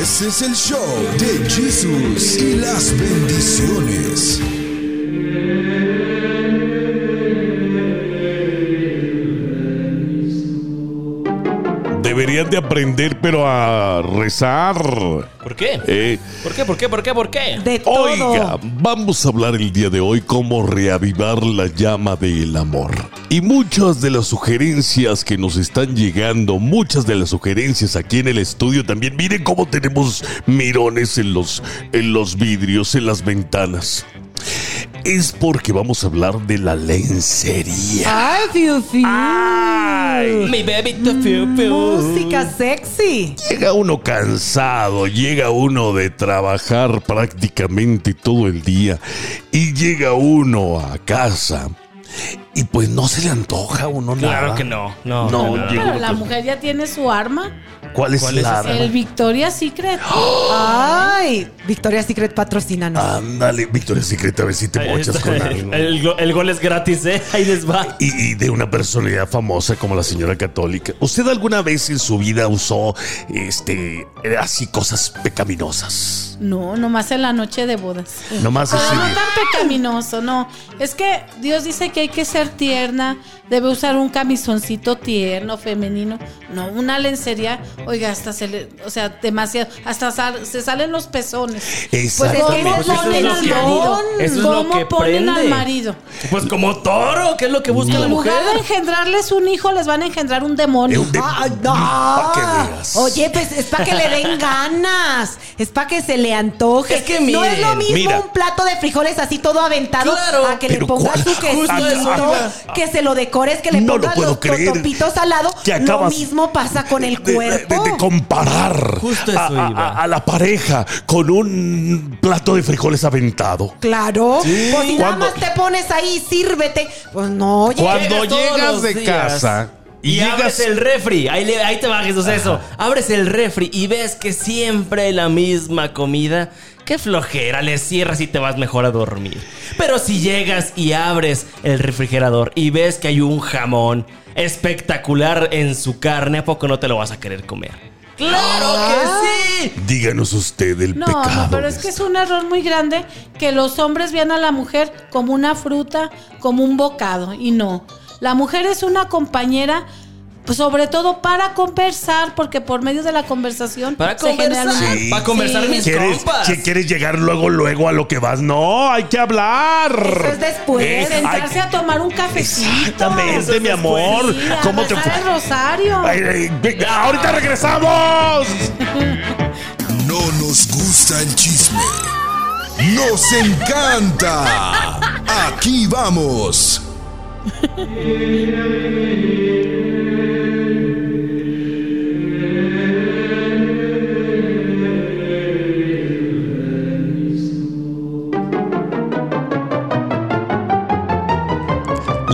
Este es el show de Jesús y las bendiciones. Deberían de aprender, pero a rezar. ¿Por qué? Eh, ¿Por qué? ¿Por qué? ¿Por qué? ¿Por qué? De todo. Oiga, vamos a hablar el día de hoy cómo reavivar la llama del amor. Y muchas de las sugerencias que nos están llegando, muchas de las sugerencias aquí en el estudio también. Miren cómo tenemos mirones en los, en los vidrios, en las ventanas. Es porque vamos a hablar de la lencería. Ay, fiu, fiu. Mi baby to fiu, fiu. Música sexy. Llega uno cansado, llega uno de trabajar prácticamente todo el día y llega uno a casa y pues no se le antoja a uno nada. Claro que no. No, No, no, no. Pero la mujer ya tiene su arma, ¿Cuál es ¿Cuál es la esa? el Victoria's Secret. Ay, Victoria's Secret patrocínanos. Ándale, Victoria Secret, a ver si te mochas con algo. el, go- el gol es gratis, ¿eh? Ahí les va. Y, y de una personalidad famosa como la señora católica. ¿Usted alguna vez en su vida usó este así cosas pecaminosas? No, nomás en la noche de bodas. Nomás Pero ese no día. tan pecaminoso, no. Es que Dios dice que hay que ser tierna, debe usar un camisoncito tierno, femenino, no una lencería. Oiga, hasta se le, o sea, demasiado, hasta sal- se salen los pezones. Pues es ¿Cómo que Pues eso es ponen lo al que- marido? ¿Cómo ponen al marido? Pues como toro, ¿qué es lo que busca la En mujer? lugar de engendrarles un hijo, les van a engendrar un demonio. Un de- Ay, no. Oye, pues es para que le den ganas. Es para que se le antoje. Es que no es lo mismo mira. un plato de frijoles así todo aventado Claro. a que Pero le pongas ¿cuál? su Justo eso quesito, que se lo decores, que le No pongas los creer. totopitos al lado. Que Lo mismo pasa con el de- cuerpo. De, de comparar Justo eso a, a- iba. a la pareja con un plato de frijoles aventado. Claro, pues si nada Cuando- más te pones ahí, sírvete. Pues no, oye. Cuando Llegas de días casa Y, y, abres el refri, ahí, le- ahí te va Jesús eso. Abres el refri y ves que siempre hay la misma comida. Qué flojera, le cierras y te vas mejor a dormir. Pero si llegas y abres el refrigerador y ves que hay un jamón espectacular en su carne, ¿a poco no te lo vas a querer comer? ¡Claro que sí! Díganos usted el No, pecado. no, pero es que es un error muy grande que los hombres vean a la mujer como una fruta, como un bocado, y no. La mujer es una compañera, sobre todo para conversar, porque por medio de la conversación Para se generan conversar, una- para conversar mis ¿Quieres, compas. si quieres llegar luego, luego a lo que vas? No, hay que hablar. Eso es después. Eh, sentarse a tomar un cafecito. Exactamente, mi amor. Sí, a ¿Cómo te fue? rosario. Ay, ay, venga, ahorita regresamos. No nos gusta el chisme. Nos encanta. Aquí vamos.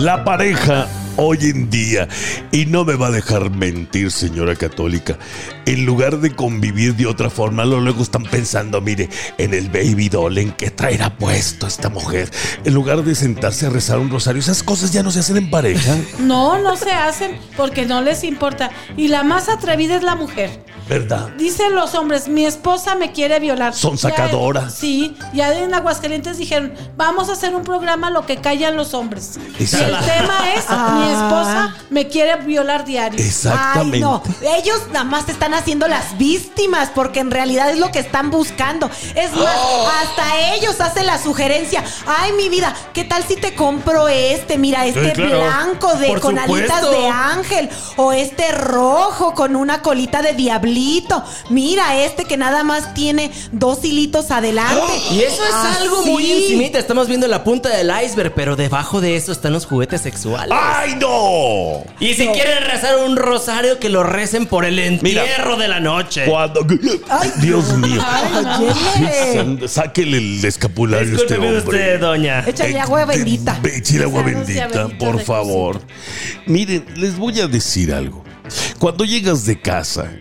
La pareja hoy en día, y no me va a dejar mentir, señora católica, en lugar de convivir de otra forma, lo luego están pensando, mire, en el baby doll, en qué traerá puesto esta mujer. En lugar de sentarse a rezar un rosario, esas cosas ya no se hacen en pareja. No, no se hacen porque no les importa. Y la más atrevida es la mujer. ¿Verdad? Dicen los hombres, mi esposa me quiere violar. Son sacadoras. sí, ya en Aguascalientes dijeron, vamos a hacer un programa lo que callan los hombres. Y el tema es, mi esposa me quiere violar diario. Exactamente. Ay, no. Ellos nada más están haciendo las víctimas porque en realidad es lo que están buscando. Es más, Oh. hasta ellos hacen la sugerencia. Ay, mi vida, ¿qué tal si te compro este? Mira, este Sí, claro. blanco de Por con alitas de ángel o este rojo con una colita de diablito. Mira, este que nada más tiene dos hilitos adelante. Y eso es algo muy Así. encimita. Estamos viendo la punta del iceberg, pero debajo de eso están los juguetes sexuales. ¡Ay, no! Y si quieren rezar un rosario, que lo recen por el entierro de la noche. Cuando... Ay, Dios mío. Ay, Sáquele el escapulario a este Discúlpeme hombre. usted, doña. Échale agua bendita. Ve- Échale agua bendita, por favor. Miren, les voy a decir algo. Cuando llegas de casa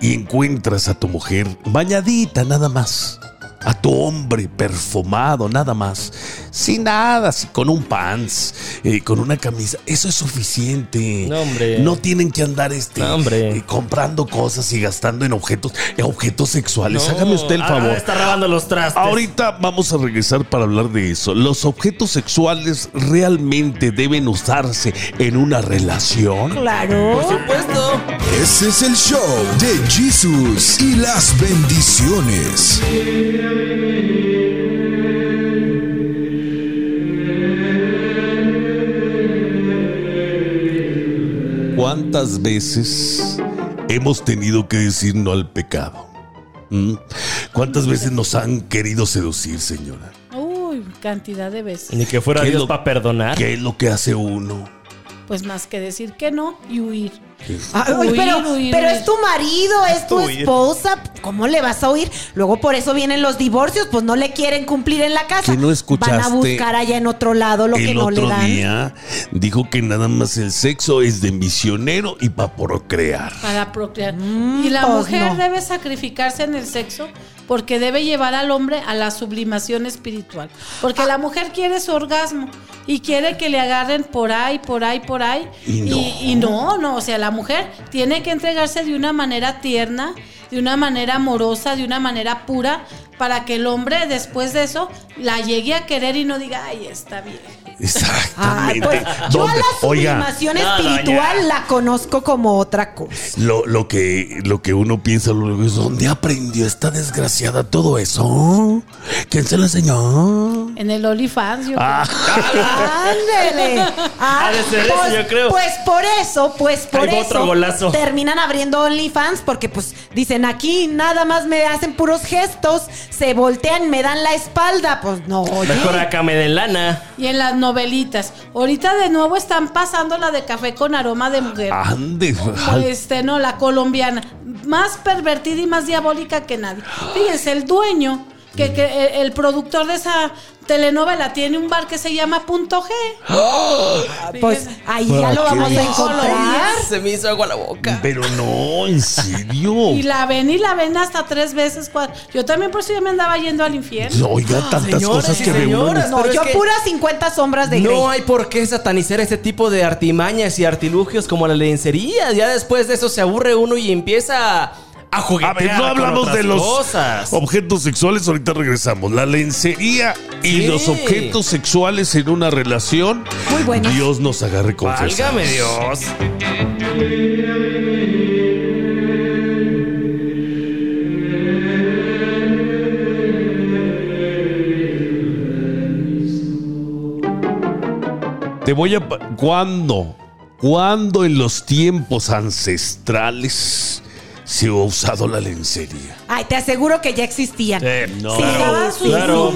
y encuentras a tu mujer bañadita nada más, a tu hombre perfumado nada más, Sin nada, así, con un pants, eh, con una camisa. Eso es suficiente. No, hombre. No tienen que andar este, No, hombre. eh, comprando cosas y gastando en objetos, en objetos sexuales. Hágame usted el Ah, favor. está lavando los trastes. Ahorita vamos a regresar para hablar de eso. ¿Los objetos sexuales realmente deben usarse en una relación? Claro. Por supuesto. Ese es el show de Jesús y las bendiciones. ¿Cuántas veces hemos tenido que decir no al pecado? ¿Mm? ¿Cuántas veces nos han querido seducir, señora? Uy, cantidad de veces. Ni que fuera ¿Qué es Dios para perdonar. ¿Qué es lo que hace uno? Pues más que decir que no y huir. Ay, Huir, pero huir, pero es tu marido, es tu Huir. esposa. ¿Cómo le vas a oír? Luego por eso vienen los divorcios, pues no le quieren cumplir en la casa. ¿Que no escuchaste Van a buscar allá en otro lado lo que no le otro dan. día dijo que nada más el sexo es de misionero y para procrear. para procrear. y la pues mujer no. debe sacrificarse en el sexo porque debe llevar al hombre a la sublimación espiritual. Porque la mujer quiere su orgasmo y quiere que le agarren por ahí, por ahí, por ahí. Y no. Y, y no, no, o sea, la mujer tiene que entregarse de una manera tierna, de una manera amorosa, de una manera pura, para que el hombre después de eso la llegue a querer y no diga, ay, está bien. Ay, Exactamente. pues, yo la sublimación espiritual la conozco como otra cosa. lo, lo que, lo que uno piensa luego es, ¿dónde aprendió esta desgraciada todo eso? ¿Quién se lo enseñó? En el OnlyFans, yo Ah, Ándele. Ah, Ha de ser ese, pues, yo creo. pues por eso, pues por va eso otro golazo. terminan abriendo OnlyFans porque pues dicen aquí nada más me hacen puros gestos, se voltean, me dan la espalda, pues no, oye. Mejor acá me den lana. Y en las novelitas. Ahorita de nuevo están pasando la de café con aroma de mujer. ande. Este, no, la colombiana. Más pervertida y más diabólica que nadie. Fíjense, el dueño, que, que el productor de esa telenovela tiene un bar que se llama Punto G. Pues Fíjense. ahí ya lo ¿Para qué vamos a encontrar. Se me hizo agua la boca. Pero no, en serio. Y la ven y la ven hasta tres veces. cuatro. Yo también por eso ya me andaba yendo al infierno. Oiga, tantas cosas que ve uno. señoras. No, yo que- puras 50 sombras de Grey. No hay por qué satanizar ese tipo de artimañas y artilugios como la lencería. Ya después de eso se aburre uno y empieza a, a juguetear A ver, no hablamos de los cosas. objetos sexuales, ahorita regresamos. La lencería y Sí. los objetos sexuales en una relación. Muy buenos. Dios nos agarre con Válgame Dios. Te voy a... ¿Cuándo? ¿Cuándo en los tiempos ancestrales se ha usado la lencería? Ay, te aseguro que ya existían. no. Sí, Usaban sus claro.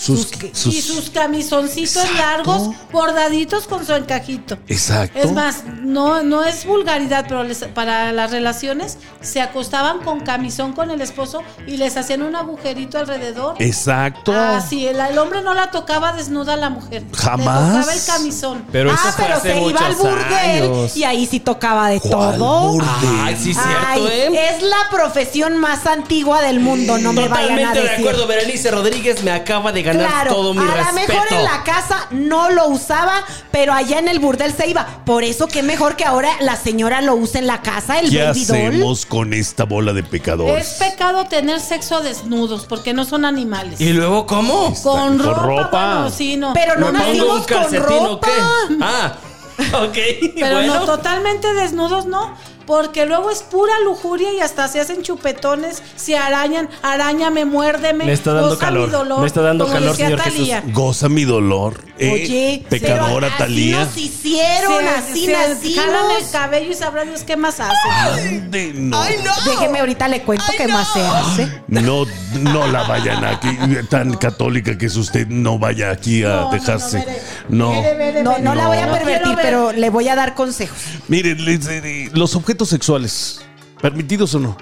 Sus, y sus camisoncitos Exacto. largos, bordaditos con su encajito. Exacto. Es más, no, no es vulgaridad, pero les- para las relaciones se acostaban con camisón con el esposo y les hacían un agujerito alrededor. Exacto. Ah, sí, el, el hombre no la tocaba desnuda a la mujer. Jamás. Le tocaba el camisón. Pero eso ah, pero hace se iba al burdel años. y ahí sí tocaba de ¿Cuál todo. burdel? Ay, sí, cierto, Ay, ¿eh? es la profesión más antigua del mundo, no me vayan a Totalmente de acuerdo, Berenice Rodríguez me acaba de ganar Claro, todo mi a lo mejor en la casa no lo usaba, pero allá en el burdel se iba. Por eso que mejor que ahora la señora lo use en la casa, el ¿Qué baby doll. hacemos con esta bola de pecadores? Es pecado tener sexo desnudos porque no son animales. ¿Y luego cómo? con con ropa, ropa. bueno, sí, no. Pero no ¿Me pongo nacimos un calcetín con o ropa. qué? Ah, ok. Pero bueno. no totalmente desnudos, no. Porque luego es pura lujuria y hasta se hacen chupetones, se arañan, arañame, muérdeme. Me está dando goza calor, mi dolor, me está dando como calor, decía señor Jesús. Goza mi dolor. Eh, Oye, pecadora pero Talía. Así nos hicieron, Se- así se nacimos. el cabello y sabrá Dios qué más hacen. Ande, no. Déjeme ahorita le cuento qué más se hace. No, no la vayan aquí, tan católica que es usted, no vaya aquí a No, no, dejarse. no, No. mire, mire, No, mire. no la voy a No pervertir, ver. pero le voy a dar consejos. Miren, les- eh, los objetos sexuales, ¿permitidos o no?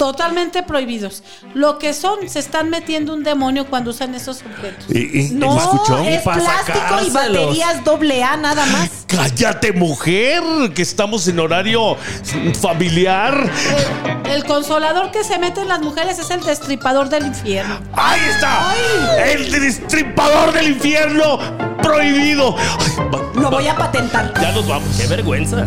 Totalmente prohibidos. Lo que son, se están metiendo un demonio cuando usan esos objetos. ¿Y, y- No, ¿me escuchó? es para plástico y baterías doble A nada más. Cállate, mujer, que estamos en horario familiar. El, el consolador que se meten las mujeres es el destripador del infierno. ¡Ahí está! ¡El destripador del infierno prohibido! Ay, va- Lo va- voy a patentar. Ya nos vamos. ¡Qué vergüenza!